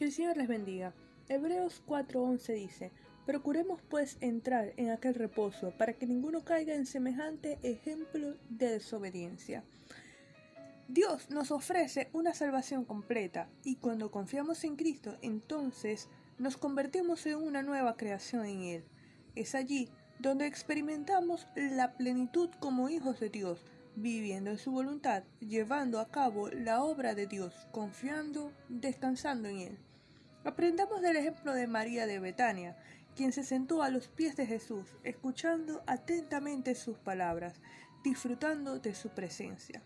Que el Señor les bendiga. Hebreos 4:11 dice, Procuremos pues entrar en aquel reposo para que ninguno caiga en semejante ejemplo de desobediencia. Dios nos ofrece una salvación completa y cuando confiamos en Cristo entonces nos convertimos en una nueva creación en Él. Es allí donde experimentamos la plenitud como hijos de Dios, viviendo en su voluntad, llevando a cabo la obra de Dios, confiando, descansando en Él. Aprendamos del ejemplo de María de Betania, quien se sentó a los pies de Jesús, escuchando atentamente sus palabras, disfrutando de su presencia.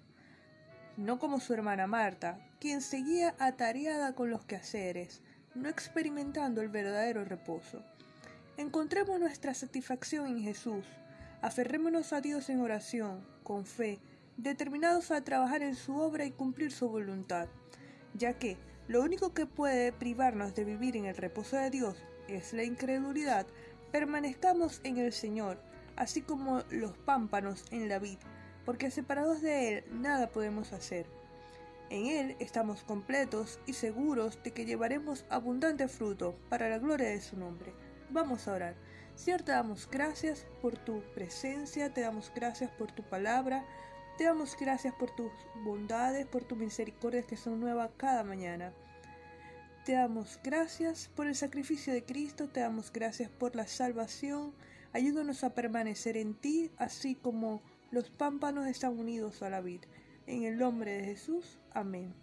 No como su hermana Marta, quien seguía atareada con los quehaceres, no experimentando el verdadero reposo. Encontremos nuestra satisfacción en Jesús, aferrémonos a Dios en oración, con fe, determinados a trabajar en su obra y cumplir su voluntad, ya que lo único que puede privarnos de vivir en el reposo de Dios es la incredulidad, permanezcamos en el Señor, así como los pámpanos en la vid, porque separados de Él nada podemos hacer. En Él estamos completos y seguros de que llevaremos abundante fruto para la gloria de su nombre. Vamos a orar. Señor, te damos gracias por tu presencia, te damos gracias por tu palabra, te damos gracias por tus bondades, por tus misericordias que son nuevas cada mañana. Te damos gracias por el sacrificio de Cristo, te damos gracias por la salvación. Ayúdanos a permanecer en ti, así como los pámpanos están unidos a la vid. En el nombre de Jesús, amén.